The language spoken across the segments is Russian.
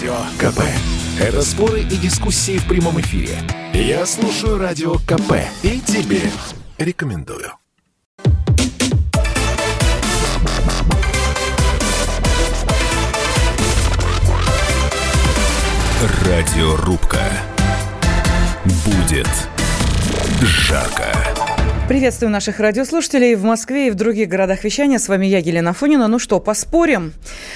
Радио КП. Это споры и дискуссии в прямом эфире. Я слушаю Радио КП и тебе рекомендую. Радиорубка. Будет жарко. Приветствую наших радиослушателей в Москве и в других городах вещания. С вами я, Елена Фонина. Ну что, поспорим?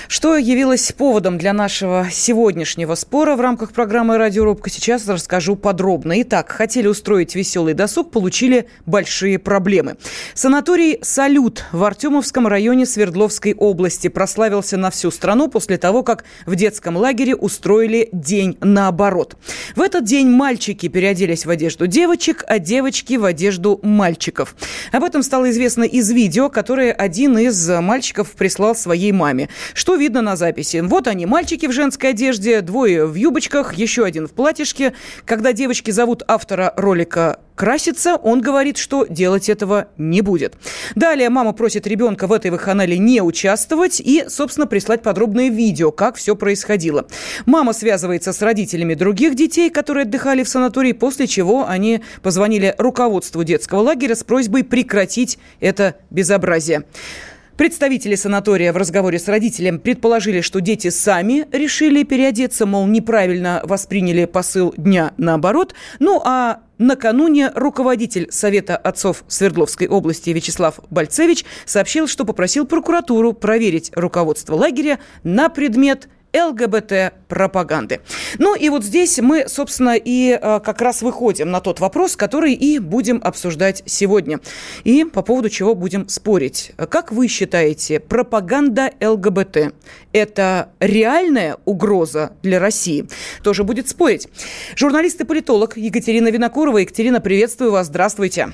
Что явилось поводом для нашего сегодняшнего спора в рамках программы «Радиорубка» сейчас расскажу подробно. Итак, хотели устроить веселый досуг, получили большие проблемы. Санаторий «Салют» в Артемовском районе Свердловской области прославился на всю страну после того, как в детском лагере устроили день наоборот. В этот день мальчики переоделись в одежду девочек, а девочки в одежду мальчиков мальчиков. Об этом стало известно из видео, которое один из мальчиков прислал своей маме. Что видно на записи? Вот они, мальчики в женской одежде, двое в юбочках, еще один в платьишке. Когда девочки зовут автора ролика краситься, он говорит, что делать этого не будет. Далее мама просит ребенка в этой ваханале не участвовать и, собственно, прислать подробное видео, как все происходило. Мама связывается с родителями других детей, которые отдыхали в санатории, после чего они позвонили руководству детского лагеря с просьбой прекратить это безобразие. Представители санатория в разговоре с родителем предположили, что дети сами решили переодеться, мол, неправильно восприняли посыл дня наоборот. Ну а Накануне руководитель Совета отцов Свердловской области Вячеслав Бальцевич сообщил, что попросил прокуратуру проверить руководство лагеря на предмет ЛГБТ-пропаганды. Ну и вот здесь мы, собственно, и э, как раз выходим на тот вопрос, который и будем обсуждать сегодня. И по поводу чего будем спорить. Как вы считаете, пропаганда ЛГБТ – это реальная угроза для России? Тоже будет спорить. Журналист и политолог Екатерина Винокурова. Екатерина, приветствую вас. Здравствуйте.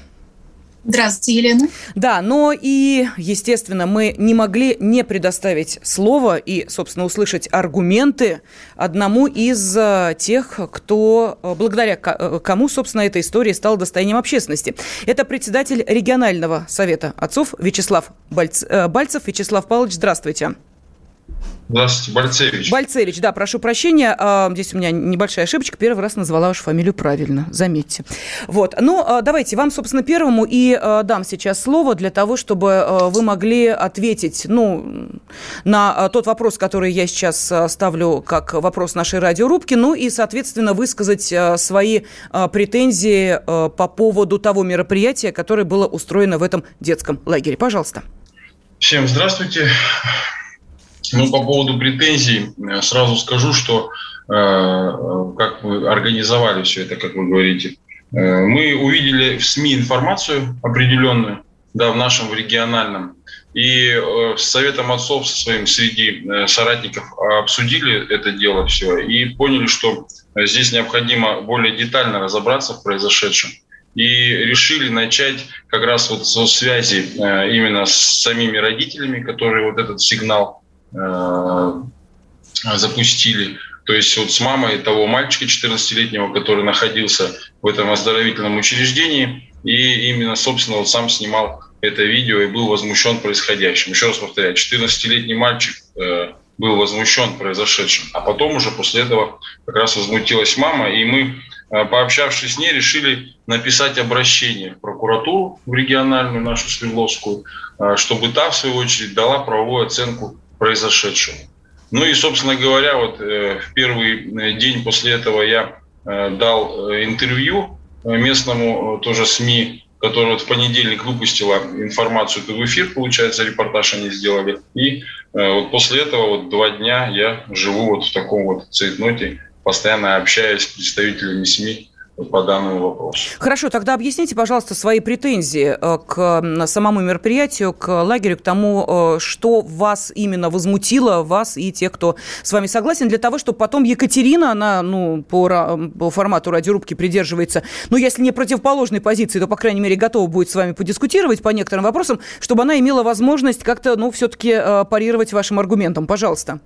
Здравствуйте, Елена. Да, но и, естественно, мы не могли не предоставить слово и, собственно, услышать аргументы одному из э, тех, кто, э, благодаря э, кому, собственно, эта история стала достоянием общественности. Это председатель регионального совета отцов Вячеслав Бальц... Бальцев. Вячеслав Павлович, здравствуйте. Здравствуйте, Бальцевич. Бальцевич, да, прошу прощения. А, здесь у меня небольшая ошибочка. Первый раз назвала вашу фамилию правильно, заметьте. Вот. Ну, а, давайте вам, собственно, первому и а, дам сейчас слово для того, чтобы вы могли ответить, ну, на тот вопрос, который я сейчас ставлю как вопрос нашей радиорубки, ну и, соответственно, высказать свои претензии по поводу того мероприятия, которое было устроено в этом детском лагере. Пожалуйста. Всем здравствуйте. Ну, по поводу претензий э, сразу скажу, что э, как вы организовали все это, как вы говорите. Э, мы увидели в СМИ информацию определенную, да, в нашем в региональном, и э, с Советом отцов со своим среди э, соратников обсудили это дело все и поняли, что здесь необходимо более детально разобраться в произошедшем. И решили начать как раз вот со связи э, именно с самими родителями, которые вот этот сигнал запустили. То есть вот с мамой того мальчика 14-летнего, который находился в этом оздоровительном учреждении, и именно, собственно, вот сам снимал это видео и был возмущен происходящим. Еще раз повторяю, 14-летний мальчик э, был возмущен произошедшим, а потом уже после этого как раз возмутилась мама, и мы, э, пообщавшись с ней, решили написать обращение в прокуратуру, в региональную нашу Свердловскую, э, чтобы та, в свою очередь, дала правовую оценку произошедшему. Ну и, собственно говоря, вот э, в первый э, день после этого я э, дал интервью местному тоже СМИ, который вот в понедельник выпустила информацию в эфир, получается, репортаж они сделали. И вот после этого вот два дня я живу вот в таком вот цейтноте, постоянно общаясь с представителями СМИ по данному вопросу. Хорошо, тогда объясните, пожалуйста, свои претензии э, к самому мероприятию, к лагерю, к тому, э, что вас именно возмутило, вас и тех, кто с вами согласен, для того, чтобы потом Екатерина, она ну, по, по формату радиорубки придерживается, ну, если не противоположной позиции, то, по крайней мере, готова будет с вами подискутировать по некоторым вопросам, чтобы она имела возможность как-то, ну, все-таки э, парировать вашим аргументам. Пожалуйста.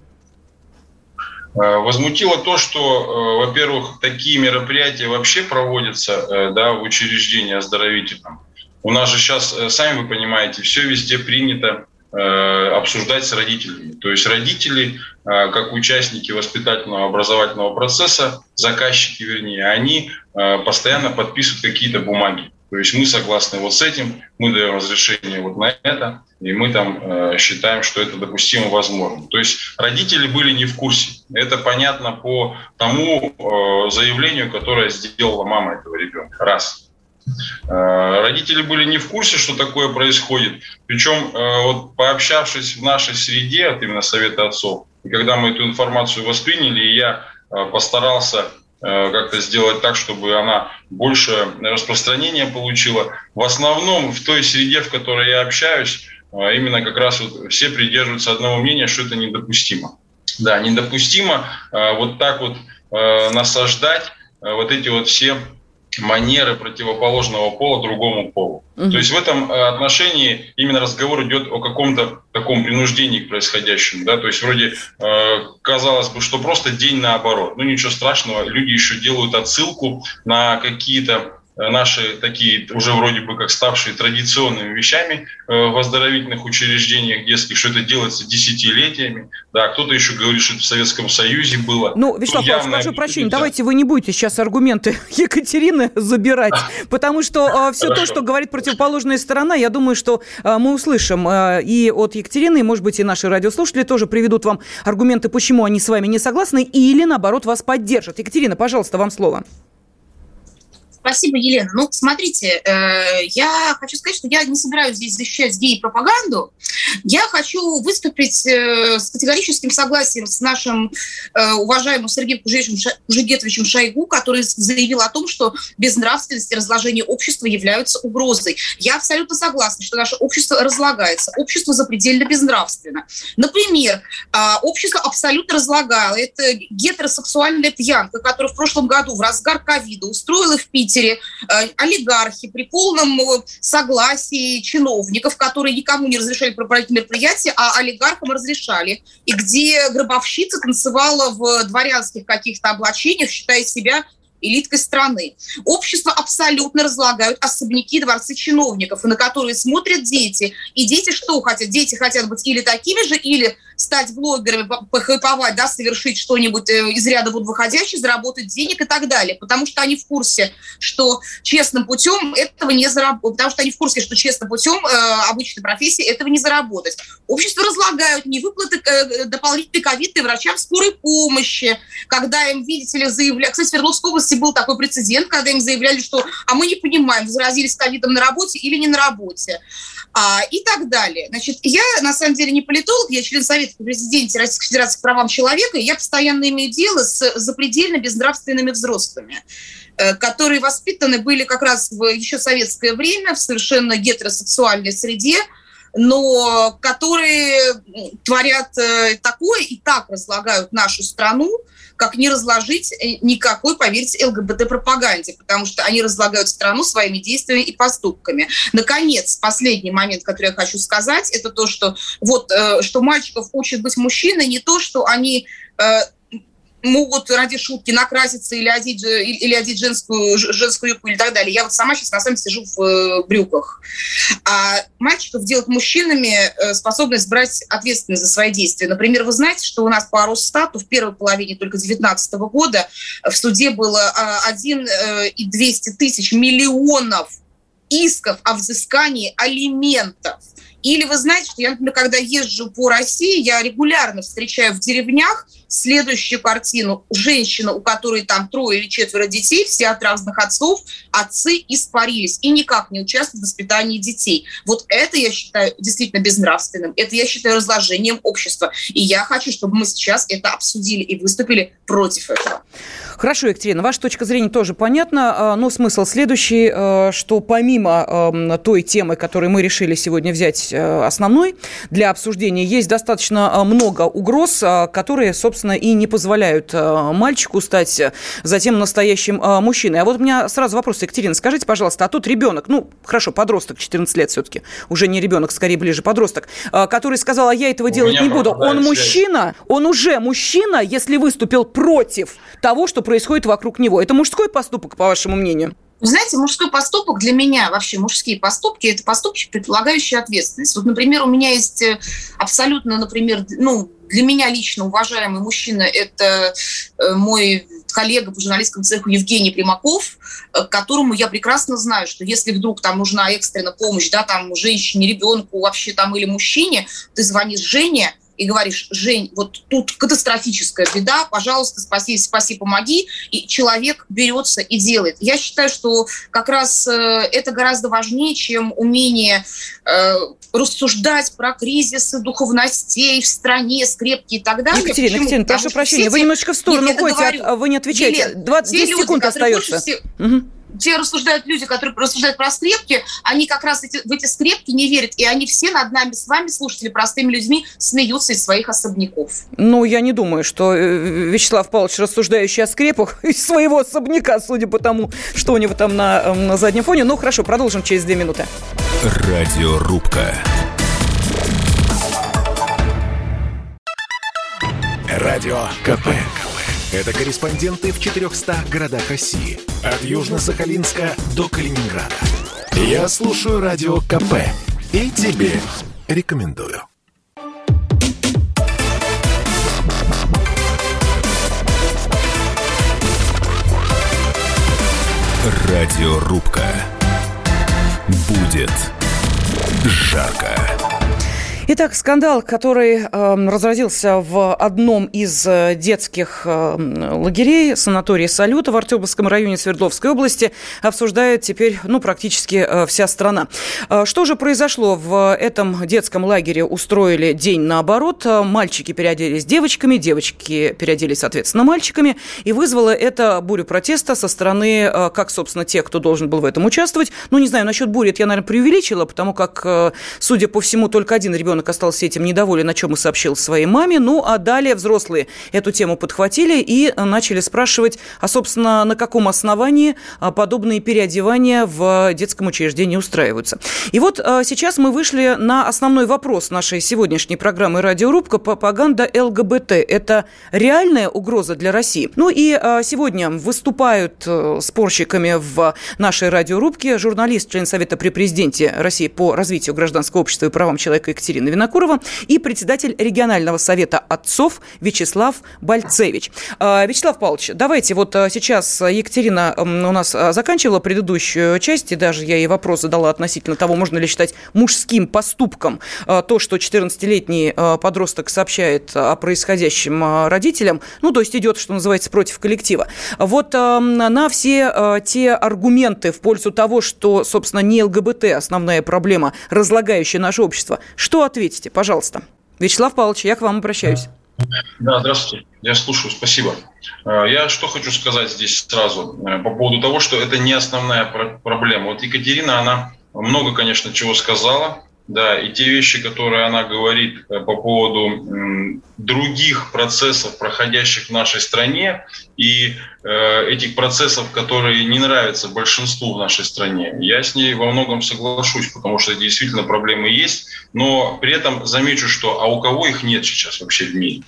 Э, возмутило то, что, э, во-первых, такие мероприятия вообще проводятся э, да, в учреждении оздоровительном. У нас же сейчас, сами вы понимаете, все везде принято обсуждать с родителями. То есть родители, как участники воспитательного образовательного процесса, заказчики вернее, они постоянно подписывают какие-то бумаги. То есть мы согласны вот с этим, мы даем разрешение вот на это, и мы там э, считаем, что это допустимо возможно. То есть родители были не в курсе. Это понятно по тому э, заявлению, которое сделала мама этого ребенка. Раз. Э, родители были не в курсе, что такое происходит. Причем, э, вот пообщавшись в нашей среде, от именно Совета отцов, и когда мы эту информацию восприняли, и я э, постарался как-то сделать так, чтобы она больше распространения получила. В основном в той среде, в которой я общаюсь, э, именно как раз вот все придерживаются одного мнения, что это недопустимо. Да, недопустимо э, вот так вот насаждать вот эти вот все манеры противоположного пола другому полу. Угу. То есть в этом э, отношении именно разговор идет о каком-то таком принуждении к происходящему. Да? То есть вроде э, казалось бы, что просто день наоборот. Ну ничего страшного, люди еще делают отсылку на какие-то наши такие уже вроде бы как ставшие традиционными вещами э, в оздоровительных учреждениях детских, что это делается десятилетиями. Да, кто-то еще говорит, что это в Советском Союзе было. Ну, Вячеслав Павлович, прошу прощения, давайте вы не будете сейчас аргументы Екатерины забирать, потому что э, все то, что говорит противоположная сторона, я думаю, что мы услышим и от Екатерины, и, может быть, и наши радиослушатели тоже приведут вам аргументы, почему они с вами не согласны, или, наоборот, вас поддержат. Екатерина, пожалуйста, вам слово. Спасибо, Елена. Ну, смотрите, э, я хочу сказать, что я не собираюсь здесь защищать гей-пропаганду. Я хочу выступить э, с категорическим согласием с нашим э, уважаемым Сергеем Кужегетовичем Шойгу, который заявил о том, что безнравственность и разложение общества являются угрозой. Я абсолютно согласна, что наше общество разлагается. Общество запредельно безнравственно. Например, э, общество абсолютно разлагало. Это гетеросексуальная пьянка, которая в прошлом году в разгар ковида устроила в Питере Питере э, олигархи при полном э, согласии чиновников, которые никому не разрешали проводить мероприятия, а олигархам разрешали, и где гробовщица танцевала в дворянских каких-то облачениях, считая себя элиткой страны. Общество абсолютно разлагают особняки, дворцы чиновников, на которые смотрят дети. И дети что хотят? Дети хотят быть или такими же, или стать блогерами, похайповать, да, совершить что-нибудь э, из ряда вот выходящее, заработать денег и так далее. Потому что они в курсе, что честным путем этого не заработать. Потому что они в курсе, что честным путем э, обычной профессии этого не заработать. Общество разлагают невыплаты э, дополнительной ковиды врачам скорой помощи, когда им, видите ли, заявляют... Кстати, в Свердловской области был такой прецедент, когда им заявляли, что а мы не понимаем, заразились ковидом на работе или не на работе. А, и так далее. Значит, я, на самом деле, не политолог, я член Совета при президенте Российской Федерации по правам человека, и я постоянно имею дело с запредельно безнравственными взрослыми э, которые воспитаны были как раз в еще советское время в совершенно гетеросексуальной среде, но которые творят э, такое и так разлагают нашу страну, как не разложить э, никакой, поверьте, ЛГБТ-пропаганде, потому что они разлагают страну своими действиями и поступками. Наконец, последний момент, который я хочу сказать, это то, что вот, э, что мальчиков учат быть мужчиной, не то, что они могут ради шутки накраситься или одеть, или одеть женскую, женскую юбку или так далее. Я вот сама сейчас на самом деле сижу в э, брюках. А мальчиков делать мужчинами э, способность брать ответственность за свои действия. Например, вы знаете, что у нас по Росстату в первой половине только 2019 года в суде было 1 а, и 200 тысяч миллионов исков о взыскании алиментов. Или вы знаете, что я, например, когда езжу по России, я регулярно встречаю в деревнях следующую картину. Женщина, у которой там трое или четверо детей, все от разных отцов, отцы испарились и никак не участвуют в воспитании детей. Вот это я считаю действительно безнравственным. Это я считаю разложением общества. И я хочу, чтобы мы сейчас это обсудили и выступили против этого. Хорошо, Екатерина, ваша точка зрения тоже понятна, а, но смысл следующий, а, что помимо той темы, которую мы решили сегодня взять основной для обсуждения, есть достаточно а, много угроз, которые, собственно, и не позволяют мальчику стать затем настоящим мужчиной. А вот у меня сразу вопрос, Екатерина, скажите, пожалуйста, а тот ребенок, ну, хорошо, подросток, 14 лет все-таки, уже не ребенок, скорее ближе подросток, который сказал, а я этого у делать не буду, он мужчина, он уже мужчина, если выступил против того, что происходит вокруг него. Это мужской поступок, по вашему мнению? Вы знаете, мужской поступок для меня, вообще мужские поступки, это поступки, предполагающие ответственность. Вот, например, у меня есть э, абсолютно, например, ну, для меня лично уважаемый мужчина – это э, мой коллега по журналистскому цеху Евгений Примаков, э, которому я прекрасно знаю, что если вдруг там нужна экстренная помощь, да, там женщине, ребенку вообще там или мужчине, ты звонишь Жене, и говоришь, Жень, вот тут катастрофическая беда, пожалуйста, спаси, спаси, помоги, и человек берется и делает. Я считаю, что как раз э, это гораздо важнее, чем умение э, рассуждать про кризисы духовностей в стране, скрепки и так далее. Екатерина, Почему? Екатерина, прошу прощения, вы немножечко в сторону ходите, а вы не отвечаете. Елена, 20 10 секунд остается. Всего... Угу те рассуждают люди, которые рассуждают про скрепки, они как раз эти, в эти скрепки не верят, и они все над нами с вами, слушатели, простыми людьми, смеются из своих особняков. Ну, я не думаю, что э, Вячеслав Павлович, рассуждающий о скрепах из своего особняка, судя по тому, что у него там на, э, на заднем фоне. Ну, хорошо, продолжим через две минуты. Радиорубка. Радио КП. Это корреспонденты в 400 городах России. От Южно-Сахалинска до Калининграда. Я слушаю Радио КП и тебе рекомендую. Радиорубка. Будет жарко. Итак, скандал, который э, разразился в одном из э, детских э, лагерей, санатории «Салюта» в Артемовском районе Свердловской области, обсуждает теперь ну, практически э, вся страна. Э, что же произошло в этом детском лагере? Устроили день наоборот. Мальчики переоделись девочками, девочки переоделись, соответственно, мальчиками. И вызвало это бурю протеста со стороны, э, как, собственно, тех, кто должен был в этом участвовать. Ну, не знаю, насчет бури это я, наверное, преувеличила, потому как, э, судя по всему, только один ребенок ребенок остался этим недоволен, о чем и сообщил своей маме. Ну, а далее взрослые эту тему подхватили и начали спрашивать, а, собственно, на каком основании а, подобные переодевания в детском учреждении устраиваются. И вот а, сейчас мы вышли на основной вопрос нашей сегодняшней программы «Радиорубка» пропаганда ЛГБТ. Это реальная угроза для России? Ну и сегодня выступают э, спорщиками в нашей радиорубке журналист, член Совета при президенте России по развитию гражданского общества и правам человека Екатерина Екатерина Винокурова и председатель регионального совета отцов Вячеслав Бальцевич. А, Вячеслав Павлович, давайте вот а, сейчас Екатерина у нас а, заканчивала предыдущую часть, и даже я ей вопрос задала относительно того, можно ли считать мужским поступком то, что 14-летний подросток сообщает о происходящем родителям, ну, то есть идет, что называется, против коллектива. Вот на все те аргументы в пользу того, что, собственно, не ЛГБТ основная проблема, разлагающая наше общество, что ответите, пожалуйста. Вячеслав Павлович, я к вам обращаюсь. Да, здравствуйте. Я слушаю, спасибо. Э, я что хочу сказать здесь сразу э, по поводу того, что это не основная проблема. Вот Екатерина, она много, конечно, чего сказала. Да, и те вещи, которые она говорит э, по поводу других процессов, проходящих в нашей стране, и э, этих процессов, которые не нравятся большинству в нашей стране, я с ней во многом соглашусь, потому что действительно проблемы есть, но при этом замечу, что а у кого их нет сейчас вообще в мире?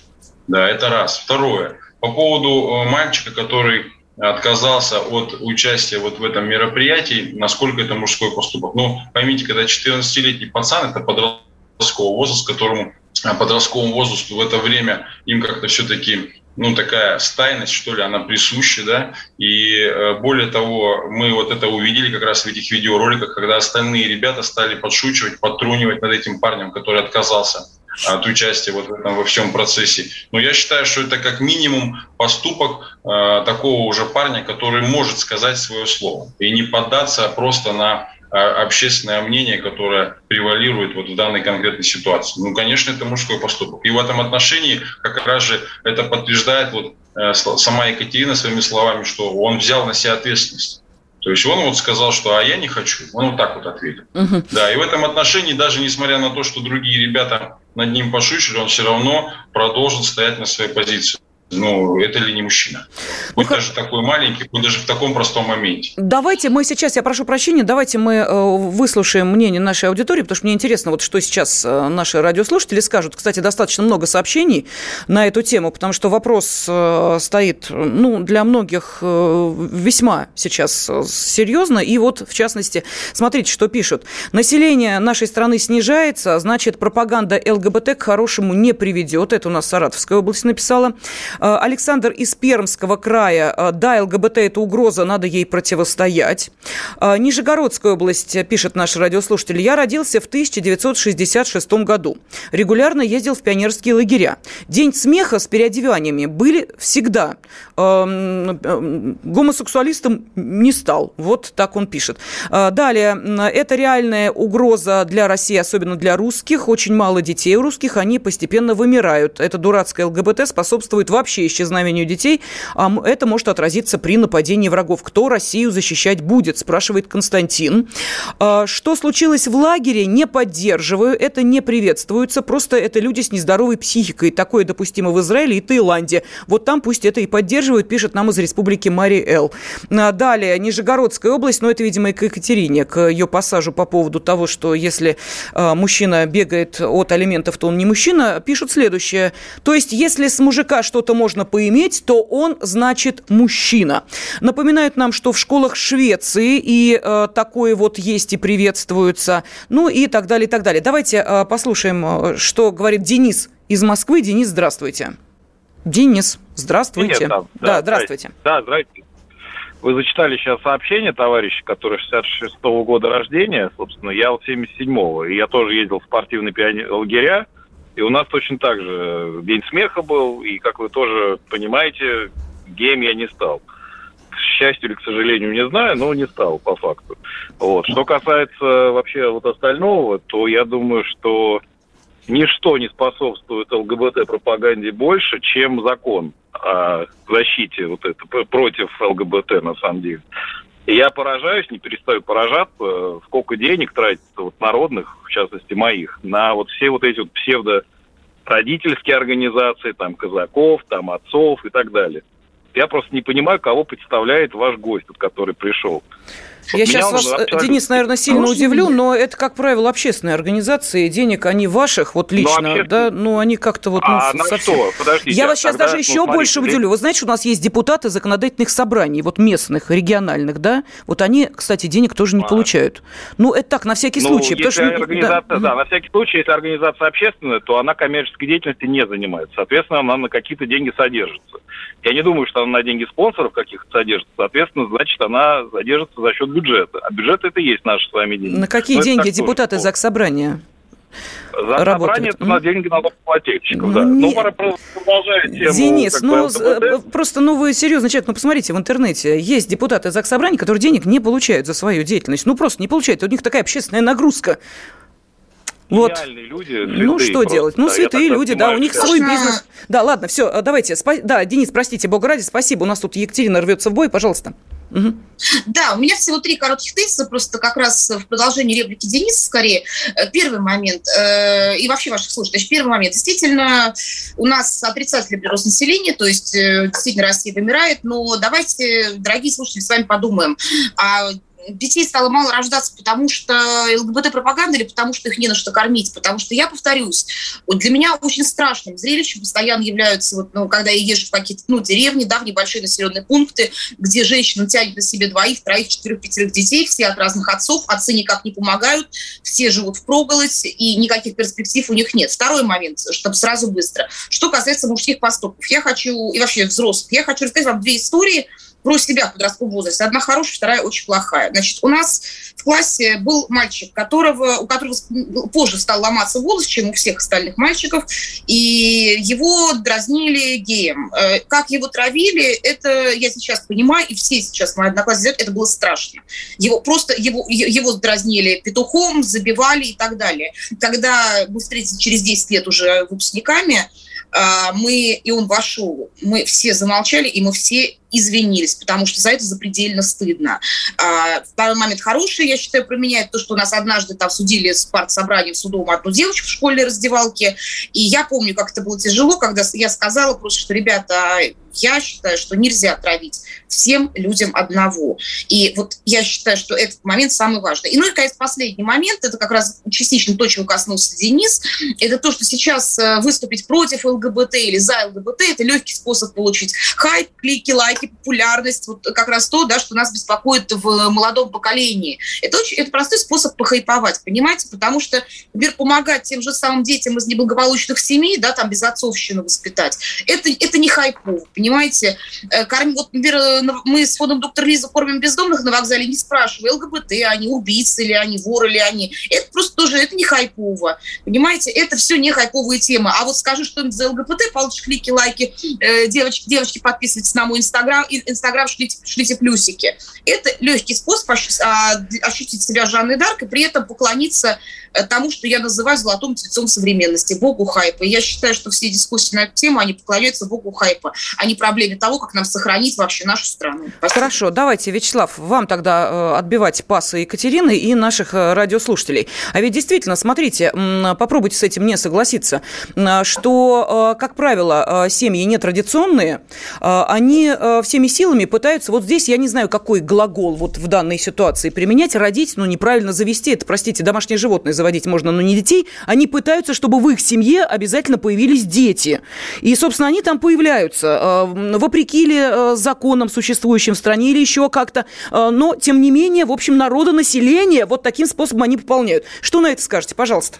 Да, это раз. Второе. По поводу э, мальчика, который отказался от участия вот в этом мероприятии, насколько это мужской поступок. Ну, поймите, когда 14-летний пацан, это подростковый возраст, которому а, подростковому возрасту в это время им как-то все-таки ну, такая стайность, что ли, она присуща, да, и э, более того, мы вот это увидели как раз в этих видеороликах, когда остальные ребята стали подшучивать, подтрунивать над этим парнем, который отказался от участия вот в этом во всем процессе. Но я считаю, что это как минимум поступок э, такого уже парня, который может сказать свое слово и не поддаться просто на э, общественное мнение, которое превалирует вот в данной конкретной ситуации. Ну, конечно, это мужской поступок. И в этом отношении как раз же это подтверждает вот э, сама Екатерина своими словами, что он взял на себя ответственность. То есть он вот сказал, что «а я не хочу». Он вот так вот ответил. Угу. Да, и в этом отношении, даже несмотря на то, что другие ребята над ним пошучили, он все равно продолжит стоять на своей позиции. Ну, это ли не мужчина? Хоть ну, даже такой маленький, хоть даже в таком простом моменте. Давайте мы сейчас, я прошу прощения, давайте мы э, выслушаем мнение нашей аудитории, потому что мне интересно, вот что сейчас э, наши радиослушатели скажут. Кстати, достаточно много сообщений на эту тему, потому что вопрос э, стоит, ну, для многих весьма сейчас серьезно. И вот, в частности, смотрите, что пишут. Население нашей страны снижается, значит, пропаганда ЛГБТ к хорошему не приведет. Это у нас Саратовская область написала. Э, Александр из Пермского края. Э, да, ЛГБТ – это угроза, надо ей противостоять. Э, Нижегородская область, пишет наш радиослушатель. Я родился в 1966 году. Регулярно ездил в пионерские лагеря. День смеха с переодеваниями были всегда. Эм, гомосексуалистом не стал. Вот так он пишет. Далее. Это реальная угроза для России, особенно для русских. Очень мало детей у русских. Они постепенно вымирают. Это дурацкая ЛГБТ способствует вообще вообще исчезновению детей, а это может отразиться при нападении врагов. Кто Россию защищать будет, спрашивает Константин. А, что случилось в лагере, не поддерживаю, это не приветствуется, просто это люди с нездоровой психикой. Такое допустимо в Израиле и Таиланде. Вот там пусть это и поддерживают, пишет нам из республики Мари Эл. А, далее, Нижегородская область, но это, видимо, и к Екатерине, к ее пассажу по поводу того, что если а, мужчина бегает от алиментов, то он не мужчина, пишут следующее. То есть, если с мужика что-то можно поиметь, то он, значит, мужчина. Напоминают нам, что в школах Швеции и э, такое вот есть и приветствуется, ну и так далее, и так далее. Давайте э, послушаем, э, что говорит Денис из Москвы. Денис, здравствуйте. Денис, здравствуйте. Нет, да, да, да, здравствуйте. Да, здравствуйте. Вы зачитали сейчас сообщение товарища, который 66-го года рождения, собственно, я вот 77-го, и я тоже ездил в спортивные лагеря, и у нас точно так же День смеха был, и, как вы тоже понимаете, гейм я не стал. К счастью или к сожалению, не знаю, но не стал, по факту. Вот. Что касается вообще вот остального, то я думаю, что ничто не способствует ЛГБТ-пропаганде больше, чем закон о защите вот это, против ЛГБТ, на самом деле. И я поражаюсь, не перестаю поражаться, сколько денег тратится вот народных, в частности моих, на вот все вот эти вот псевдо родительские организации, там, казаков, там, отцов и так далее. Я просто не понимаю, кого представляет ваш гость, который пришел. Я сейчас вас, абсолютно... Денис, наверное, сильно Может, удивлю, но это, как правило, общественные организации. Денег они ваших, вот ну, лично, ну, да, ну, они как-то вот... Ну, а на совсем... что? Подождите. Я вас сейчас тогда, даже ну, еще смотрите, больше удивлю. Вы знаете, у нас есть депутаты законодательных собраний, вот местных, региональных, да? Вот они, кстати, денег тоже не а. получают. Ну, это так, на всякий ну, случай. Если потому, организация, да. да, на всякий случай, если организация общественная, то она коммерческой деятельностью не занимается. Соответственно, она на какие-то деньги содержится. Я не думаю, что она на деньги спонсоров каких-то содержится. Соответственно, значит, она содержится за счет бюджета. А бюджет это и есть наши с вами деньги. На какие Но деньги депутаты ЗАГС Собрания? За собрание это на деньги налогоплательщиков, да. Не... Ну, продолжая тему... Денис, ну, бы, просто, ну, вы серьезно человек, ну, посмотрите, в интернете есть депутаты ЗАГС Собрания, которые денег не получают за свою деятельность. Ну, просто не получают. У них такая общественная нагрузка. Вот. люди, ну что просто, делать? Ну, да, святые люди, да, у них свой бизнес. Да, ладно, все, давайте. Спа... Да, Денис, простите, бога ради, спасибо. У нас тут Екатерина рвется в бой, пожалуйста. Да, у меня всего три коротких тезиса, просто как раз в продолжении реплики Дениса скорее. Э, первый момент, э, и вообще ваших слушателей, первый момент. Действительно, у нас отрицательный прирост населения, то есть э, действительно Россия вымирает, но давайте, дорогие слушатели, с вами подумаем, а детей стало мало рождаться, потому что ЛГБТ-пропаганда или потому что их не на что кормить. Потому что, я повторюсь, вот для меня очень страшным зрелищем постоянно являются, вот, ну, когда я езжу в какие-то ну, деревни, да, в небольшие населенные пункты, где женщина тянет на себе двоих, троих, четырех, пятерых детей, все от разных отцов, отцы никак не помогают, все живут в проголодь, и никаких перспектив у них нет. Второй момент, чтобы сразу быстро. Что касается мужских поступков. Я хочу, и вообще взрослых, я хочу рассказать вам две истории, про себя в подростковом возрасте. Одна хорошая, вторая очень плохая. Значит, у нас в классе был мальчик, которого, у которого позже стал ломаться голос, чем у всех остальных мальчиков, и его дразнили геем. Э, как его травили, это я сейчас понимаю, и все сейчас мои одноклассники это было страшно. Его просто, его, его дразнили петухом, забивали и так далее. Когда мы встретились через 10 лет уже выпускниками, а, мы, и он вошел, мы все замолчали, и мы все извинились, потому что за это запредельно стыдно. А, второй момент хороший, я считаю, променяет то, что нас однажды там судили с партсобранием судом одну девочку в школьной раздевалке, и я помню, как это было тяжело, когда я сказала просто, что, ребята, я считаю, что нельзя травить всем людям одного. И вот я считаю, что этот момент самый важный. И, ну и, конечно, последний момент, это как раз частично то, чего коснулся Денис, это то, что сейчас э, выступить против ЛГБТ или за ЛГБТ – это легкий способ получить хайп, клики, лайки, популярность, вот как раз то, да, что нас беспокоит в молодом поколении. Это, очень, это простой способ похайповать, понимаете, потому что, например, помогать тем же самым детям из неблагополучных семей, да, там без отцовщины воспитать, это, это не хайпово, понимаете. Э, корм, вот, например, э, мы с фондом доктор Лиза кормим бездомных на вокзале, не спрашивая, ЛГБТ, они убийцы или они воры или они. Это просто тоже, это не хайпово. Понимаете, это все не хайповые темы. А вот скажи что-нибудь за ЛГБТ, получишь клики, лайки, э, девочки, девочки подписывайтесь на мой инстаграм, инстаграм шлите, шлите плюсики. Это легкий способ а, ощутить себя Жанной Дарк и при этом поклониться Э, тому, что я называю золотым тельцом современности, богу хайпа. И я считаю, что все дискуссии на эту тему, они поклоняются богу хайпа, а не проблеме того, как нам сохранить вообще нашу страну. Спасибо. Хорошо, давайте, Вячеслав, вам тогда э, отбивать пасы Екатерины и наших э, радиослушателей. А ведь действительно, смотрите, попробуйте с этим не согласиться, что, как правило, семьи нетрадиционные, они всеми силами пытаются, вот здесь я не знаю, какой глагол вот в данной ситуации применять, родить, но неправильно завести, это, простите, домашнее животное заводить можно, но не детей, они пытаются, чтобы в их семье обязательно появились дети. И, собственно, они там появляются, э, вопреки ли э, законам, существующим в стране, или еще как-то. Э, но, тем не менее, в общем, народонаселение вот таким способом они пополняют. Что на это скажете, пожалуйста?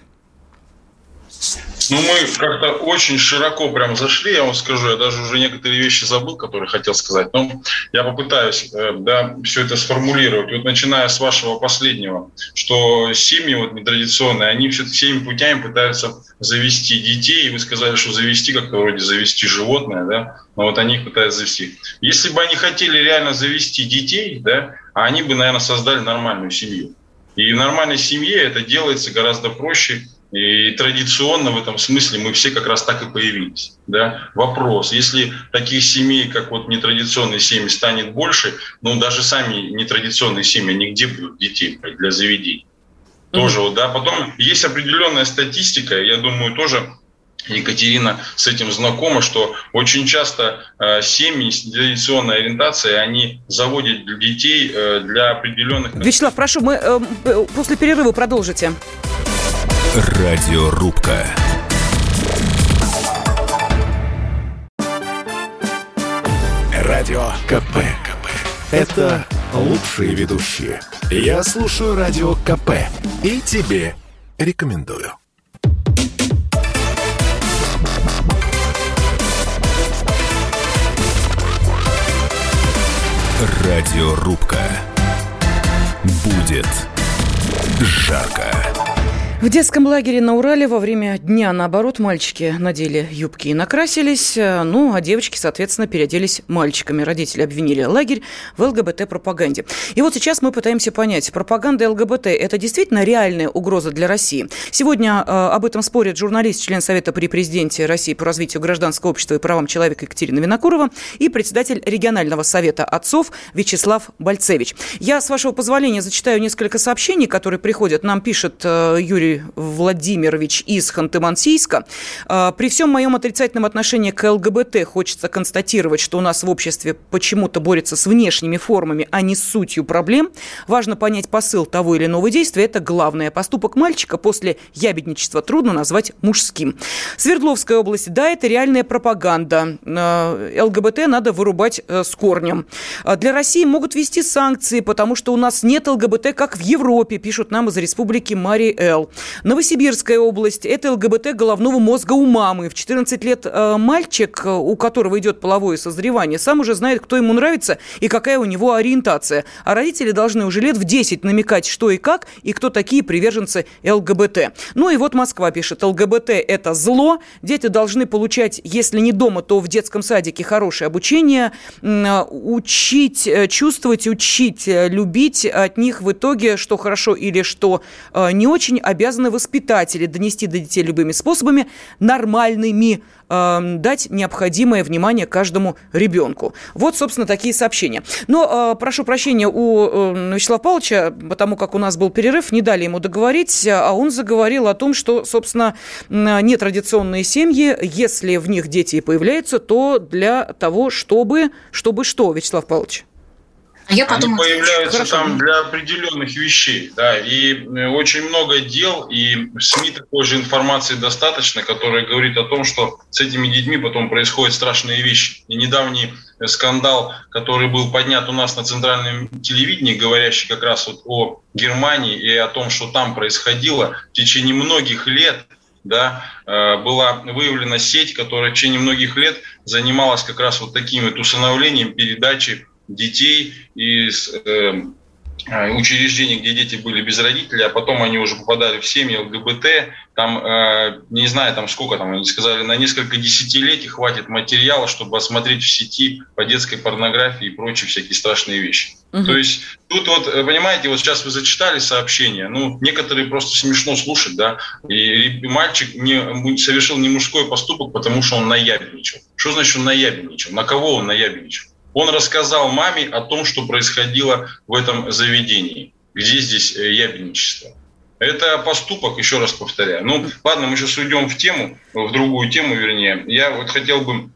Ну, мы как-то очень широко прям зашли, я вам скажу, я даже уже некоторые вещи забыл, которые хотел сказать, но я попытаюсь, э, да, все это сформулировать. Вот начиная с вашего последнего, что семьи вот нетрадиционные, они все всеми путями пытаются завести детей, и вы сказали, что завести как-то вроде завести животное, да, но вот они их пытаются завести. Если бы они хотели реально завести детей, да, они бы, наверное, создали нормальную семью. И в нормальной семье это делается гораздо проще, и традиционно в этом смысле мы все как раз так и появились. Да? Вопрос, если таких семей, как вот нетрадиционные семьи, станет больше, ну даже сами нетрадиционные семьи, они где будут детей для заведений? Тоже вот, да. Потом есть определенная статистика, я думаю, тоже Екатерина с этим знакома, что очень часто э, семьи с традиционной ориентацией, они заводят детей э, для определенных... Вячеслав, прошу, мы э, после перерыва продолжите. Радиорубка. Радио КП. Это лучшие ведущие. Я слушаю Радио КП и тебе рекомендую. Радиорубка. Будет жарко. В детском лагере на Урале во время дня, наоборот, мальчики надели юбки и накрасились, э, ну, а девочки, соответственно, переоделись мальчиками. Родители обвинили лагерь в ЛГБТ-пропаганде. И вот сейчас мы пытаемся понять, пропаганда ЛГБТ – это действительно реальная угроза для России? Сегодня э, об этом спорят журналист, член Совета при президенте России по развитию гражданского общества и правам человека Екатерина Винокурова и председатель регионального совета отцов Вячеслав Бальцевич. Я, с вашего позволения, зачитаю несколько сообщений, которые приходят. Нам пишет э, Юрий Юрий Владимирович из Ханты-Мансийска. А, при всем моем отрицательном отношении к ЛГБТ хочется констатировать, что у нас в обществе почему-то борется с внешними формами, а не с сутью проблем. Важно понять посыл того или иного действия. Это главное. Поступок мальчика после ябедничества трудно назвать мужским. Свердловская область. Да, это реальная пропаганда. А, ЛГБТ надо вырубать э, с корнем. А, для России могут ввести санкции, потому что у нас нет ЛГБТ, как в Европе, пишут нам из республики Мари Эл. Новосибирская область – это ЛГБТ головного мозга у мамы. В 14 лет э, мальчик, э, у которого идет половое созревание, сам уже знает, кто ему нравится и какая у него ориентация. А родители должны уже лет в 10 намекать, что и как, и кто такие приверженцы ЛГБТ. Ну и вот Москва пишет, ЛГБТ – это зло, дети должны получать, если не дома, то в детском садике хорошее обучение, э, учить, чувствовать, учить, любить от них в итоге, что хорошо или что не очень, обязаны обязаны воспитатели донести до детей любыми способами нормальными э, дать необходимое внимание каждому ребенку. Вот, собственно, такие сообщения. Но э, прошу прощения у э, Вячеслава Павловича, потому как у нас был перерыв, не дали ему договорить, а он заговорил о том, что, собственно, нетрадиционные семьи, если в них дети появляются, то для того, чтобы... Чтобы что, Вячеслав Павлович? А я потом... Они появляются Хорошо. там для определенных вещей, да, и э, очень много дел, и в СМИ такой же информации достаточно, которая говорит о том, что с этими детьми потом происходят страшные вещи. И недавний скандал, который был поднят у нас на центральном телевидении, говорящий как раз вот о Германии и о том, что там происходило в течение многих лет, да, э, была выявлена сеть, которая в течение многих лет занималась как раз вот таким вот усыновлением, передачей детей из э, учреждений, где дети были без родителей, а потом они уже попадали в семьи ЛГБТ, там, э, не знаю, там сколько там, они сказали, на несколько десятилетий хватит материала, чтобы осмотреть в сети по детской порнографии и прочие всякие страшные вещи. Угу. То есть тут вот, э, понимаете, вот сейчас вы зачитали сообщение, ну, некоторые просто смешно слушать, да, и мальчик не, совершил не мужской поступок, потому что он наябедничал. Что значит он наябедничал? На кого он наябедничал? Он рассказал маме о том, что происходило в этом заведении. Где здесь э, ябедничество? Это поступок, еще раз повторяю. Ну, ладно, мы сейчас уйдем в тему, в другую тему, вернее. Я вот хотел бы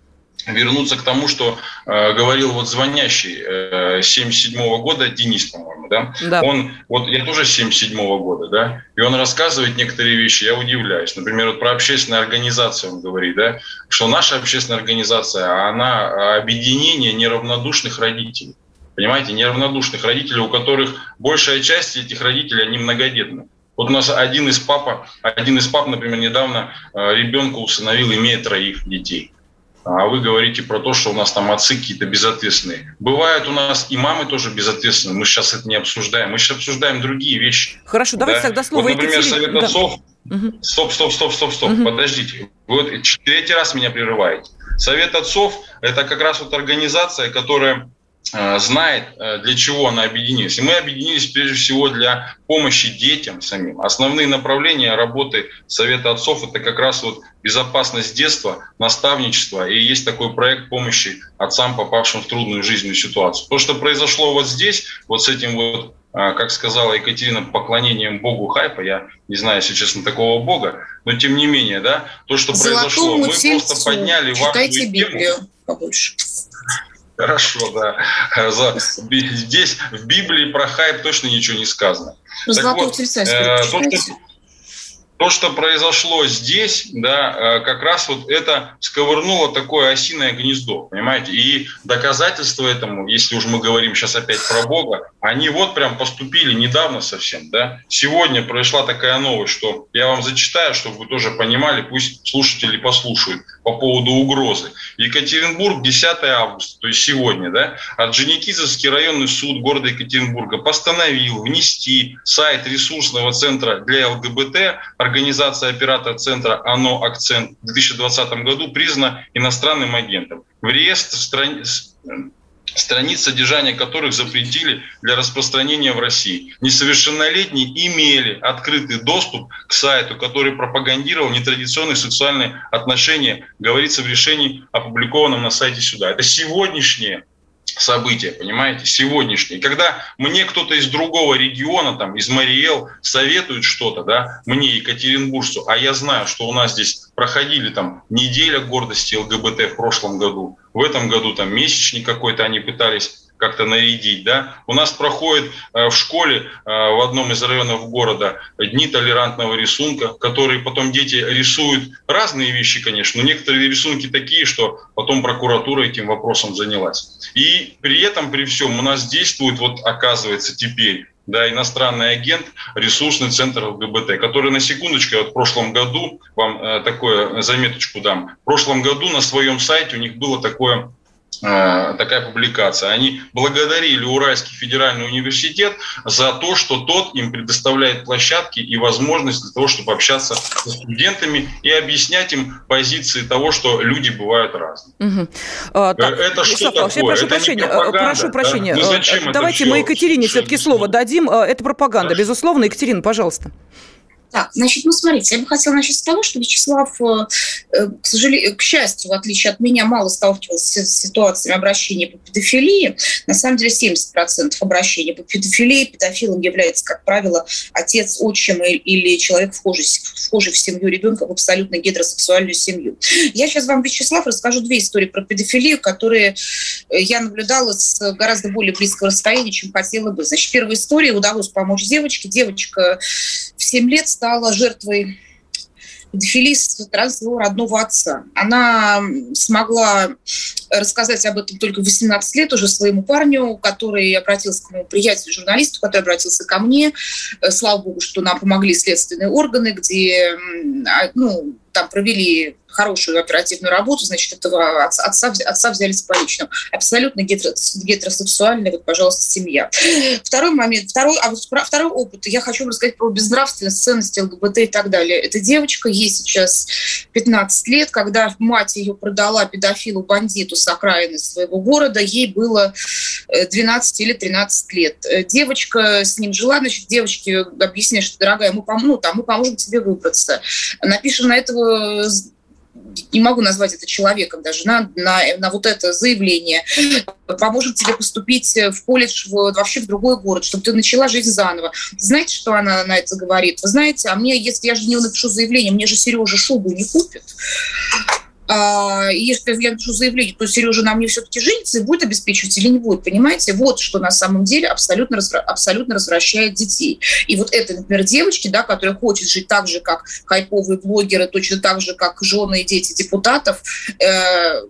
вернуться к тому, что э, говорил вот звонящий э, 77 -го года Денис, по-моему, да? да? Он, вот я тоже 77 -го года, да? И он рассказывает некоторые вещи, я удивляюсь. Например, вот про общественную организацию он говорит, да? Что наша общественная организация, она объединение неравнодушных родителей. Понимаете, неравнодушных родителей, у которых большая часть этих родителей, они многодетны. Вот у нас один из папа, один из пап, например, недавно э, ребенка усыновил, имея троих детей а вы говорите про то, что у нас там отцы какие-то безответственные. Бывают у нас и мамы тоже безответственные. Мы сейчас это не обсуждаем. Мы сейчас обсуждаем другие вещи. Хорошо, давайте да? тогда слово вот, например, Екатерине. Совет отцов. Да. Стоп, стоп, стоп, стоп, стоп. Угу. Подождите. Вы вот третий раз меня прерываете. Совет отцов – это как раз вот организация, которая знает, э, для чего она объединилась. И мы объединились прежде всего для помощи детям самим. Основные направления работы Совета отцов – это как раз вот безопасность детства, наставничество. И есть такой проект помощи отцам, попавшим в трудную жизненную ситуацию. То, что произошло вот здесь, вот с этим вот э, как сказала Екатерина, поклонением богу хайпа, я не знаю, если честно, такого бога, но тем не менее, да, то, что Золотому произошло, мы просто подняли важную Библию побольше. Хорошо, да. За, здесь в Библии про хайп точно ничего не сказано. так вот, э, то, что, то, что произошло здесь, да, э, как раз вот это сковырнуло такое осиное гнездо, понимаете? И доказательства этому, если уж мы говорим сейчас опять про Бога, они вот прям поступили недавно совсем, да. Сегодня произошла такая новость, что я вам зачитаю, чтобы вы тоже понимали, пусть слушатели послушают по поводу угрозы. Екатеринбург, 10 августа, то есть сегодня, да, Орджоникидзевский районный суд города Екатеринбурга постановил внести сайт ресурсного центра для ЛГБТ организация оператор центра «Оно Акцент» в 2020 году признана иностранным агентом. В реестр страни... страниц, содержания которых запретили для распространения в России. Несовершеннолетние имели открытый доступ к сайту, который пропагандировал нетрадиционные сексуальные отношения, говорится в решении, опубликованном на сайте сюда. Это сегодняшнее события, понимаете, сегодняшние. Когда мне кто-то из другого региона, там, из Мариэл, советует что-то, да, мне, Екатеринбуржцу, а я знаю, что у нас здесь проходили там неделя гордости ЛГБТ в прошлом году, в этом году там месячник какой-то они пытались как-то нарядить. Да? У нас проходит э, в школе э, в одном из районов города дни толерантного рисунка, которые потом дети рисуют разные вещи, конечно, но некоторые рисунки такие, что потом прокуратура этим вопросом занялась. И при этом, при всем, у нас действует, вот оказывается теперь, да, иностранный агент, ресурсный центр ЛГБТ, который на секундочку, вот в прошлом году, вам э, такое заметочку дам, в прошлом году на своем сайте у них было такое Э, такая публикация. Они благодарили Уральский федеральный университет за то, что тот им предоставляет площадки и возможность для того, чтобы общаться с студентами и объяснять им позиции того, что люди бывают разные. Угу. А, так, это что Слав, такое? Я прошу это прощения. Прошу прощения. Да? Ну, зачем Давайте мы Екатерине все-таки слово дадим. Это пропаганда, безусловно. Екатерина, пожалуйста. Так, значит, ну смотрите, я бы хотела начать с того, что Вячеслав, э, э, к сожалению, к счастью, в отличие от меня, мало сталкивался с ситуациями обращения по педофилии. На самом деле 70% обращений по педофилии педофилом является, как правило, отец, отчим или человек, вхожий, вхожий в семью ребенка, в абсолютно гетеросексуальную семью. Я сейчас вам, Вячеслав, расскажу две истории про педофилию, которые э, я наблюдала с гораздо более близкого расстояния, чем хотела бы. Значит, первая история удалось помочь девочке. Девочка в 7 лет стала жертвой стороны своего родного отца. Она смогла рассказать об этом только в 18 лет уже своему парню, который обратился к моему приятелю, журналисту, который обратился ко мне. Э, слава богу, что нам помогли следственные органы, где а, ну, там провели хорошую оперативную работу, значит, этого отца, отца, отца взяли с поличным. Абсолютно гетеросексуальная, вот, пожалуйста, семья. Второй момент, второй, а вот второй опыт, я хочу рассказать про безнравственность, ценности ЛГБТ и так далее. Эта девочка, ей сейчас 15 лет, когда мать ее продала педофилу-бандиту с окраины своего города, ей было 12 э, или 13 лет. Э, девочка с ним жила, значит, девочке объясняет, что, дорогая, мы, пом ну, там, мы поможем тебе выбраться. Напишем на этого не могу назвать это человеком даже, на, на, на вот это заявление, поможет тебе поступить в колледж, в, вообще в другой город, чтобы ты начала жить заново. Знаете, что она на это говорит? Вы знаете, а мне, если я же не напишу заявление, мне же Сережа шубу не купит. А, если я напишу заявление, то Сережа на мне все-таки женится и будет обеспечивать или не будет, понимаете? Вот что на самом деле абсолютно, абсолютно развращает детей. И вот это, например, девочки, да, которая хочет жить так же, как хайповые блогеры, точно так же, как жены и дети депутатов, э,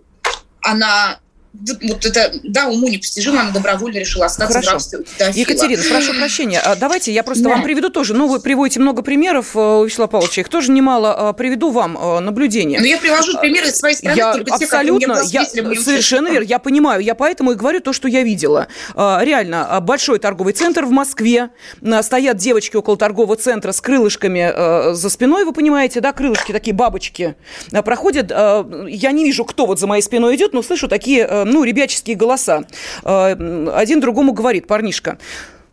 она вот это, да, уму непостижимо, она добровольно решила остаться Хорошо. в рабстве Екатерина, прошу прощения, а давайте я просто да. вам приведу тоже, ну, вы приводите много примеров, э, у Вячеслава Павловича, их тоже немало, а, приведу вам э, наблюдения. Но я привожу примеры из своей страны, я только абсолютно, те, я, совершенно верно, я понимаю, я поэтому и говорю то, что я видела. А, реально, а, большой торговый центр в Москве, стоят девочки около торгового центра с крылышками э, за спиной, вы понимаете, да, крылышки, такие бабочки, проходят, я не вижу, кто вот за моей спиной идет, но слышу такие ну, ребяческие голоса. Э, один другому говорит, парнишка,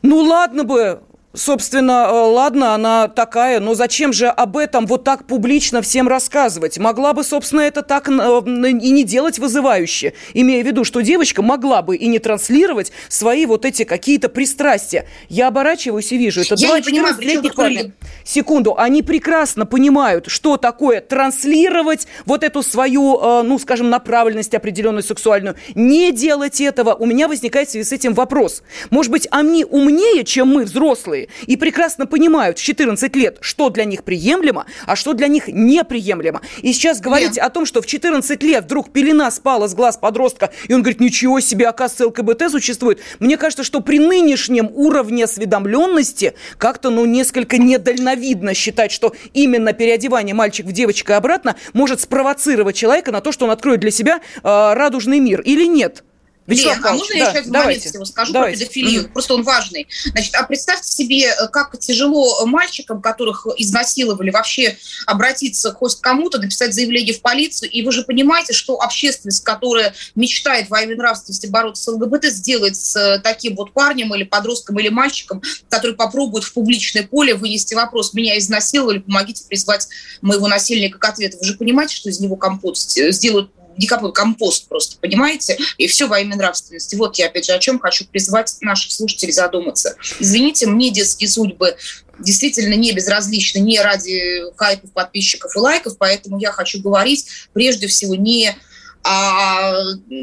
ну ладно бы, Собственно, э, ладно, она такая, но зачем же об этом вот так публично всем рассказывать? Могла бы, собственно, это так э, и не делать вызывающе, имея в виду, что девочка могла бы и не транслировать свои вот эти какие-то пристрастия. Я оборачиваюсь и вижу, это два 14-летних парня. Секунду, они прекрасно понимают, что такое транслировать вот эту свою, э, ну, скажем, направленность определенную сексуальную. Не делать этого. У меня возникает в связи с этим вопрос. Может быть, они умнее, чем мы, взрослые, взрослые и прекрасно понимают в 14 лет, что для них приемлемо, а что для них неприемлемо. И сейчас говорить Нет. о том, что в 14 лет вдруг пелена спала с глаз подростка, и он говорит, ничего себе, оказывается, ЛКБТ существует. Мне кажется, что при нынешнем уровне осведомленности как-то, ну, несколько недальновидно считать, что именно переодевание мальчик в девочку и обратно может спровоцировать человека на то, что он откроет для себя э, радужный мир или нет. Вячеслав Лен, а можно да, я сейчас давайте, всего скажу давайте. про педофилию? Mm-hmm. Просто он важный. Значит, а представьте себе, э, как тяжело мальчикам, которых изнасиловали, вообще обратиться хоть к кому-то, написать заявление в полицию, и вы же понимаете, что общественность, которая мечтает во имя нравственности бороться с ЛГБТ, сделает с э, таким вот парнем или подростком или мальчиком, который попробует в публичное поле вынести вопрос, меня изнасиловали, помогите призвать моего насильника к ответу. Вы же понимаете, что из него компот сделают декапой компост просто, понимаете? И все во имя нравственности. Вот я, опять же, о чем хочу призвать наших слушателей задуматься. Извините, мне детские судьбы действительно не безразличны не ради хайпов, подписчиков и лайков, поэтому я хочу говорить прежде всего не о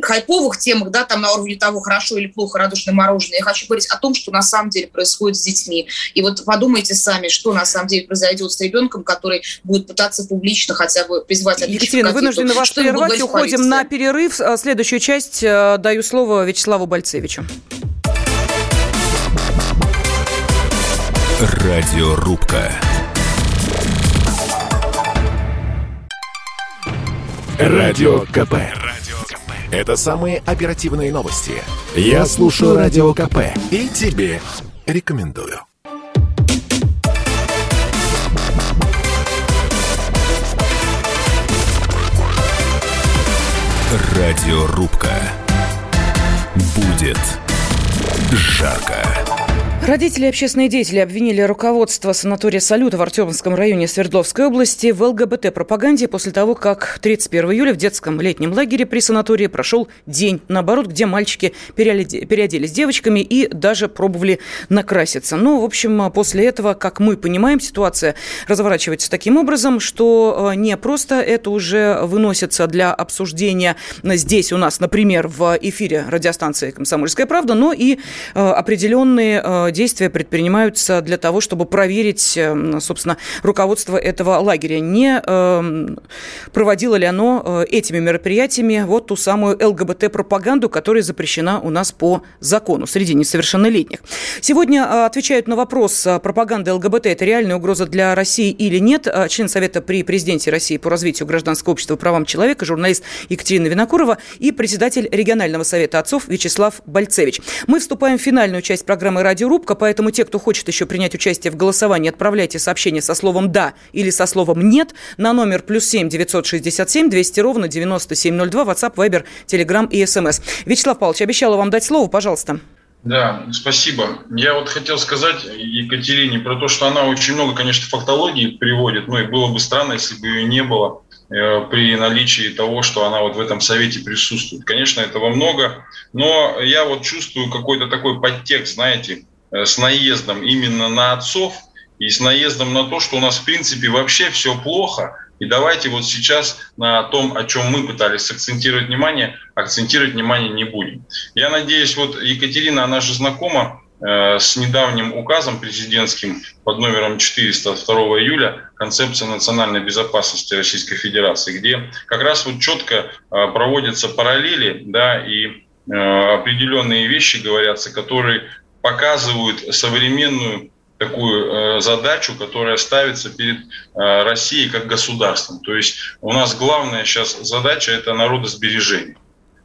хайповых темах, да, там на уровне того, хорошо или плохо радужное мороженое. Я хочу говорить о том, что на самом деле происходит с детьми. И вот подумайте сами, что на самом деле произойдет с ребенком, который будет пытаться публично хотя бы призвать Екатерина, вынуждены вас что прервать. Уходим на перерыв. А, следующую часть э, даю слово Вячеславу Бальцевичу. Радиорубка. Радио КП. Это самые оперативные новости. Я слушаю Радио КП и тебе рекомендую. Радиорубка. Будет жарко. Родители и общественные деятели обвинили руководство санатория «Салюта» в Артемовском районе Свердловской области в ЛГБТ-пропаганде после того, как 31 июля в детском летнем лагере при санатории прошел день, наоборот, где мальчики переоделись девочками и даже пробовали накраситься. Ну, в общем, после этого, как мы понимаем, ситуация разворачивается таким образом, что э, не просто это уже выносится для обсуждения здесь у нас, например, в эфире радиостанции «Комсомольская правда», но и э, определенные э, действия предпринимаются для того, чтобы проверить, э, собственно, руководство этого лагеря. Не эм, проводило ли оно э, этими мероприятиями вот ту самую ЛГБТ-пропаганду, которая запрещена у нас по закону среди несовершеннолетних. Сегодня э, отвечают на вопрос, пропаганда ЛГБТ – это реальная угроза для России или нет, член Совета при президенте России по развитию гражданского общества и правам человека, журналист Екатерина Винокурова и председатель регионального совета отцов Вячеслав Бальцевич. Мы вступаем в финальную часть программы «Радиоруб» ошибка, поэтому те, кто хочет еще принять участие в голосовании, отправляйте сообщение со словом «да» или со словом «нет» на номер плюс семь девятьсот шестьдесят семь двести ровно девяносто семь ноль два WhatsApp, Viber, Telegram и СМС. Вячеслав Павлович, обещала вам дать слово, пожалуйста. Да, спасибо. Я вот хотел сказать Екатерине про то, что она очень много, конечно, фактологии приводит, ну и было бы странно, если бы ее не было э, при наличии того, что она вот в этом совете присутствует. Конечно, этого много, но я вот чувствую какой-то такой подтекст, знаете, с наездом именно на отцов и с наездом на то, что у нас в принципе вообще все плохо. И давайте вот сейчас на том, о чем мы пытались акцентировать внимание, акцентировать внимание не будем. Я надеюсь, вот Екатерина, она же знакома э, с недавним указом президентским под номером 400 2 июля «Концепция национальной безопасности Российской Федерации», где как раз вот четко э, проводятся параллели да, и э, определенные вещи говорятся, которые показывают современную такую э, задачу, которая ставится перед э, Россией как государством. То есть у нас главная сейчас задача – это народосбережение.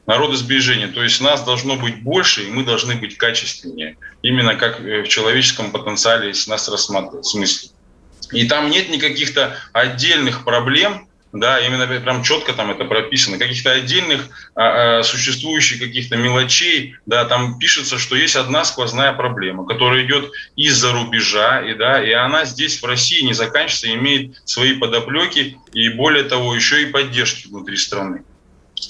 Народосбережение, то есть нас должно быть больше, и мы должны быть качественнее. Именно как в человеческом потенциале, если нас рассматривать в смысле. И там нет никаких-то отдельных проблем, да, именно прям четко там это прописано, каких-то отдельных а, а, существующих каких-то мелочей, да, там пишется, что есть одна сквозная проблема, которая идет из-за рубежа, и, да, и она здесь в России не заканчивается, имеет свои подоплеки и более того еще и поддержки внутри страны.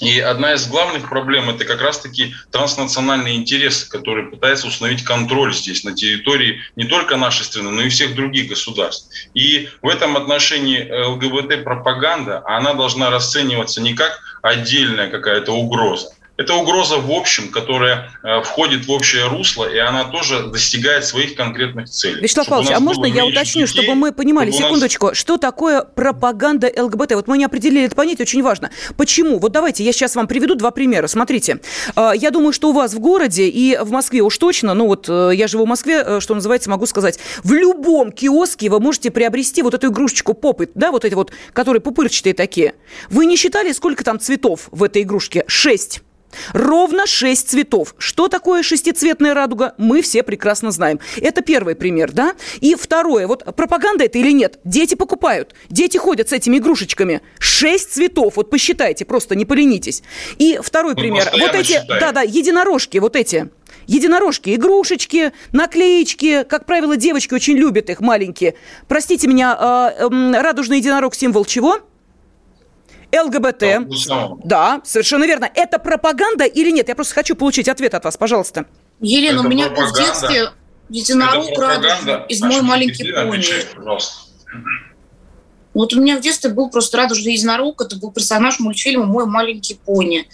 И одна из главных проблем – это как раз-таки транснациональные интересы, которые пытаются установить контроль здесь, на территории не только нашей страны, но и всех других государств. И в этом отношении ЛГБТ-пропаганда, она должна расцениваться не как отдельная какая-то угроза, это угроза в общем, которая э, входит в общее русло, и она тоже достигает своих конкретных целей. Вячеслав Павлович, а можно я уточню, детей, чтобы мы понимали, чтобы секундочку, нас... что такое пропаганда ЛГБТ? Вот мы не определили это понятие, очень важно. Почему? Вот давайте я сейчас вам приведу два примера. Смотрите, э, я думаю, что у вас в городе и в Москве уж точно, ну вот э, я живу в Москве, что называется, могу сказать, в любом киоске вы можете приобрести вот эту игрушечку попыт, да, вот эти вот, которые пупырчатые такие. Вы не считали, сколько там цветов в этой игрушке? Шесть. Ровно шесть цветов. Что такое шестицветная радуга, мы все прекрасно знаем. Это первый пример, да? И второе, вот пропаганда это или нет? Дети покупают, дети ходят с этими игрушечками. Шесть цветов, вот посчитайте, просто не поленитесь. И второй мы пример, вот эти, да-да, единорожки, вот эти. Единорожки, игрушечки, наклеечки. Как правило, девочки очень любят их, маленькие. Простите меня, э, э, радужный единорог символ чего? ЛГБТ. Да, совершенно верно. Это пропаганда или нет? Я просто хочу получить ответ от вас, пожалуйста. Елена, это у меня пропаганда. в детстве единорог радужный из «Мой маленький пони». Вот у меня в детстве был просто радужный единорог. Это был персонаж мультфильма «Мой маленький пони».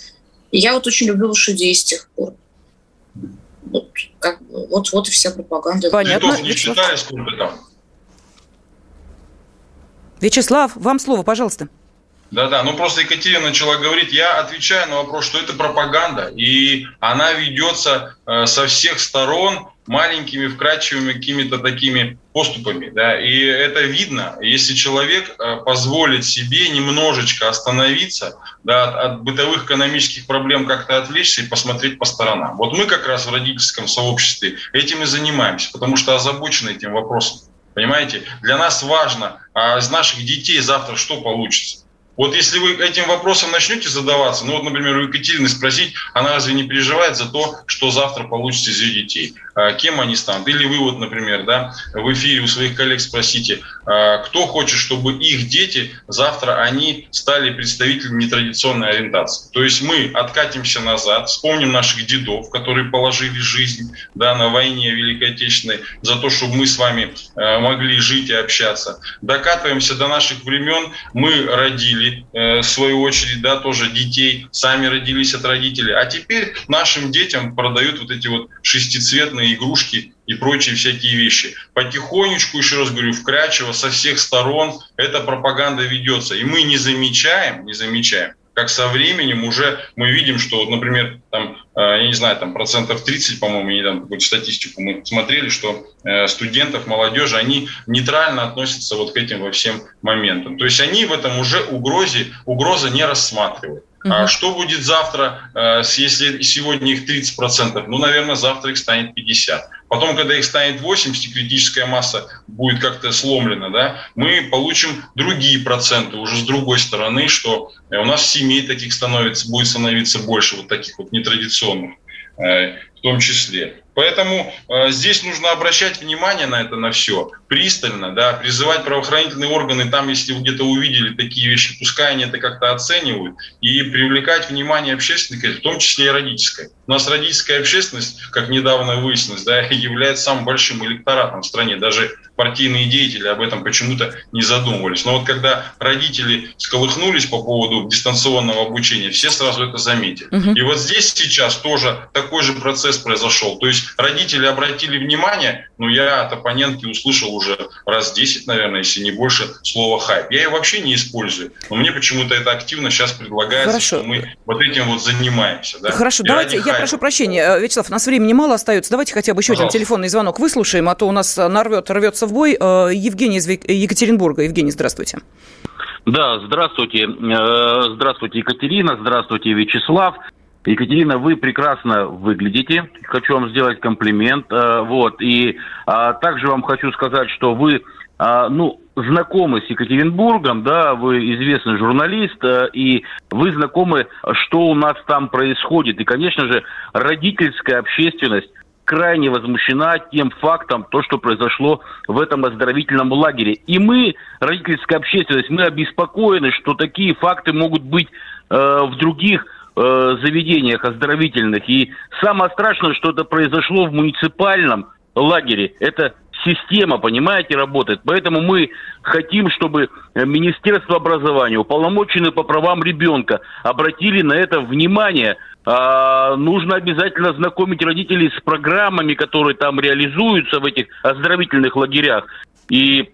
И я вот очень любила лошадей с тех пор. Вот, как, вот, вот и вся пропаганда. Понятно. Не считали, сколько там? Вячеслав, вам слово, пожалуйста. Да-да, ну просто Екатерина начала говорить, я отвечаю на вопрос, что это пропаганда, и она ведется э, со всех сторон маленькими, вкрадчивыми какими-то такими поступами, да, и это видно, если человек э, позволит себе немножечко остановиться, да, от, от бытовых экономических проблем как-то отвлечься и посмотреть по сторонам. Вот мы как раз в родительском сообществе этим и занимаемся, потому что озабочены этим вопросом. Понимаете, для нас важно, а из наших детей завтра что получится. Вот если вы этим вопросом начнете задаваться, ну вот, например, у Екатерины спросить, она разве не переживает за то, что завтра получится из ее детей? Кем они станут. Или вы вот, например, да, в эфире у своих коллег спросите, кто хочет, чтобы их дети завтра они стали представителями нетрадиционной ориентации. То есть мы откатимся назад, вспомним наших дедов, которые положили жизнь да, на войне Великой Отечественной за то, чтобы мы с вами могли жить и общаться. Докатываемся до наших времен, мы родили, в свою очередь, да, тоже детей, сами родились от родителей. А теперь нашим детям продают вот эти вот шестицветные игрушки и прочие всякие вещи. Потихонечку, еще раз говорю, вкрадчиво со всех сторон эта пропаганда ведется. И мы не замечаем, не замечаем, как со временем уже мы видим, что, вот, например, там, э, я не знаю, там процентов 30, по-моему, не там какую-то статистику мы смотрели, что э, студентов, молодежи, они нейтрально относятся вот к этим во всем моментам. То есть они в этом уже угрозе, угрозы не рассматривают. Угу. А что будет завтра, э, если сегодня их 30%? Ну, наверное, завтра их станет 50%. Потом, когда их станет 80, критическая масса будет как-то сломлена, да, мы получим другие проценты уже с другой стороны, что у нас семей таких становится, будет становиться больше, вот таких вот нетрадиционных э, в том числе. Поэтому э, здесь нужно обращать внимание на это, на все, пристально, да, призывать правоохранительные органы, там, если вы где-то увидели такие вещи, пускай они это как-то оценивают, и привлекать внимание общественности, в том числе и родительской. У нас родительская общественность, как недавно выяснилось, да, является самым большим электоратом в стране. Даже партийные деятели об этом почему-то не задумывались. Но вот когда родители сколыхнулись по поводу дистанционного обучения, все сразу это заметили. Угу. И вот здесь сейчас тоже такой же процесс произошел. То есть родители обратили внимание, но я от оппонентки услышал уже раз 10, наверное, если не больше, слово «хайп». Я ее вообще не использую, но мне почему-то это активно сейчас предлагается, Хорошо. что мы вот этим вот занимаемся. Да? Хорошо, И давайте, я прошу прощения, э, Вячеслав, у нас времени мало остается, давайте хотя бы еще Пожалуйста. один телефонный звонок выслушаем, а то у нас нарвет, рвется в бой. Э, Евгений из Екатеринбурга. Евгений, здравствуйте. Да, здравствуйте. Э, здравствуйте, Екатерина, здравствуйте, Вячеслав. Екатерина, вы прекрасно выглядите. Хочу вам сделать комплимент. Э, вот. И а, также вам хочу сказать, что вы а, ну, знакомы с Екатеринбургом, да, вы известный журналист, э, и вы знакомы, что у нас там происходит. И, конечно же, родительская общественность крайне возмущена тем фактом, то, что произошло в этом оздоровительном лагере. И мы, родительская общественность, мы обеспокоены, что такие факты могут быть э, в других Э, заведениях оздоровительных. И самое страшное, что это произошло в муниципальном лагере. Это система, понимаете, работает. Поэтому мы хотим, чтобы Министерство образования, уполномоченные по правам ребенка обратили на это внимание. А, нужно обязательно знакомить родителей с программами, которые там реализуются в этих оздоровительных лагерях. И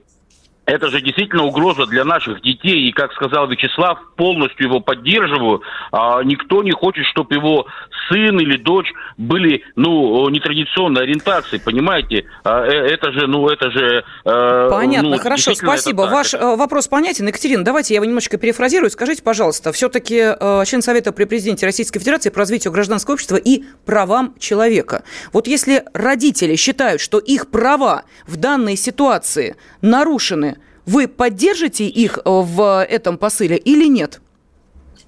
это же действительно угроза для наших детей. И, как сказал Вячеслав, полностью его поддерживаю. А, никто не хочет, чтобы его сын или дочь были, ну, нетрадиционной ориентации, понимаете? А, э, это же, ну, это же... Э, Понятно, ну, хорошо, спасибо. Ваш это... вопрос понятен. Екатерина, давайте я его немножечко перефразирую. Скажите, пожалуйста, все-таки э, член Совета при президенте Российской Федерации по развитию гражданского общества и правам человека. Вот если родители считают, что их права в данной ситуации нарушены, вы поддержите их в этом посыле или нет?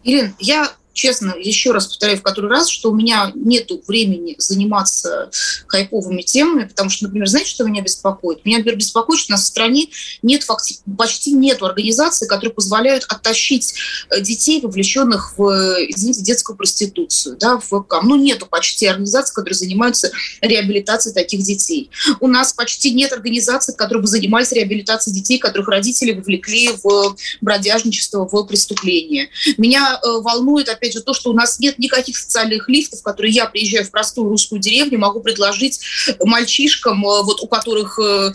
Ирина, я честно, еще раз повторяю в который раз, что у меня нет времени заниматься хайповыми темами, потому что, например, знаете, что меня беспокоит? Меня, например, беспокоит, что у нас в стране нет факти- почти нет организаций, которые позволяют оттащить э, детей, вовлеченных в, извините, детскую проституцию, да, в ВК. Ну, нету почти организаций, которые занимаются реабилитацией таких детей. У нас почти нет организаций, которые бы занимались реабилитацией детей, которых родители вовлекли в бродяжничество, в преступление. Меня э, волнует, опять опять же, то, что у нас нет никаких социальных лифтов, которые я, приезжаю в простую русскую деревню, могу предложить мальчишкам, э, вот у которых э,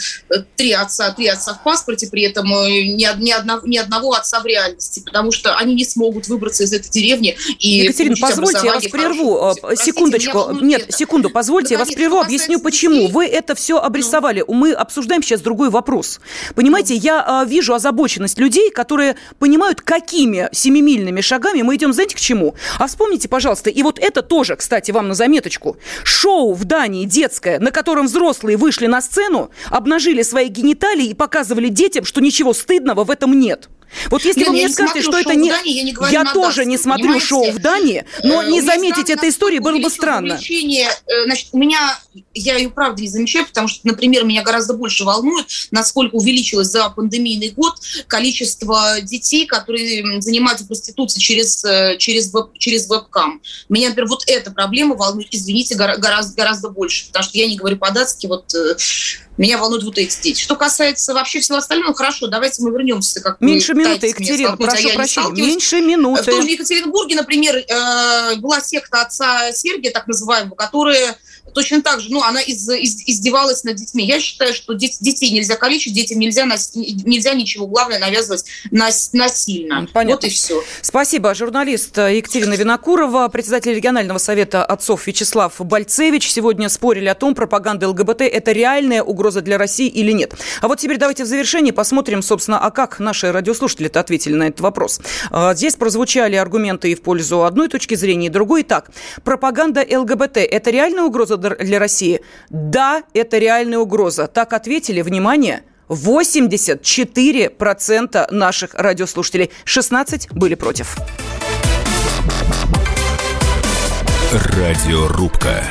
три отца, три отца в паспорте, при этом э, ни, ни, одного, ни одного отца в реальности, потому что они не смогут выбраться из этой деревни и Екатерина, позвольте, я вас прерву. Простите, Секундочку. Нет, секунду, позвольте, Наконец, я вас прерву, объясню почему. Вы это все ну. обрисовали. Ну. Мы обсуждаем сейчас другой вопрос. Понимаете, ну. я вижу озабоченность людей, которые понимают, какими семимильными шагами мы идем, знаете, к чему? Почему. А вспомните, пожалуйста, и вот это тоже, кстати, вам на заметочку. Шоу в Дании детское, на котором взрослые вышли на сцену, обнажили свои гениталии и показывали детям, что ничего стыдного в этом нет. Вот если Лен, вы мне скажете, что это не... Дании, я не, я тоже не смотрю понимаете? шоу в Дании, но э, не заметить этой истории было бы странно. Э, значит, у меня, я ее правда не замечаю, потому что, например, меня гораздо больше волнует, насколько увеличилось за пандемийный год количество детей, которые занимаются проституцией через, э, через, веб, через вебкам. Меня, например, вот эта проблема волнует, извините, гораздо, гораздо больше, потому что я не говорю по-датски, вот меня волнуют вот эти дети. Что касается вообще всего остального, хорошо, давайте мы вернемся. Как Меньше минуты, Екатерина, прошу а прощения. Меньше минуты. В том же Екатеринбурге, например, э, была секта отца Сергия, так называемого, которая точно так же, ну, она из, из, издевалась над детьми. Я считаю, что дети, детей нельзя калечить, детям нельзя, нельзя ничего, главное, навязывать нас, насильно. Понятно. Вот и все. Спасибо. Журналист Екатерина Винокурова, председатель регионального совета отцов Вячеслав Бальцевич. Сегодня спорили о том, пропаганда ЛГБТ – это реальная угроза для России или нет. А вот теперь давайте в завершении посмотрим, собственно, а как наши радиослушатели-то ответили на этот вопрос. А, здесь прозвучали аргументы и в пользу одной точки зрения, и другой. Так, пропаганда ЛГБТ – это реальная угроза для России? Да, это реальная угроза. Так ответили, внимание, 84% наших радиослушателей. 16 были против. Радиорубка.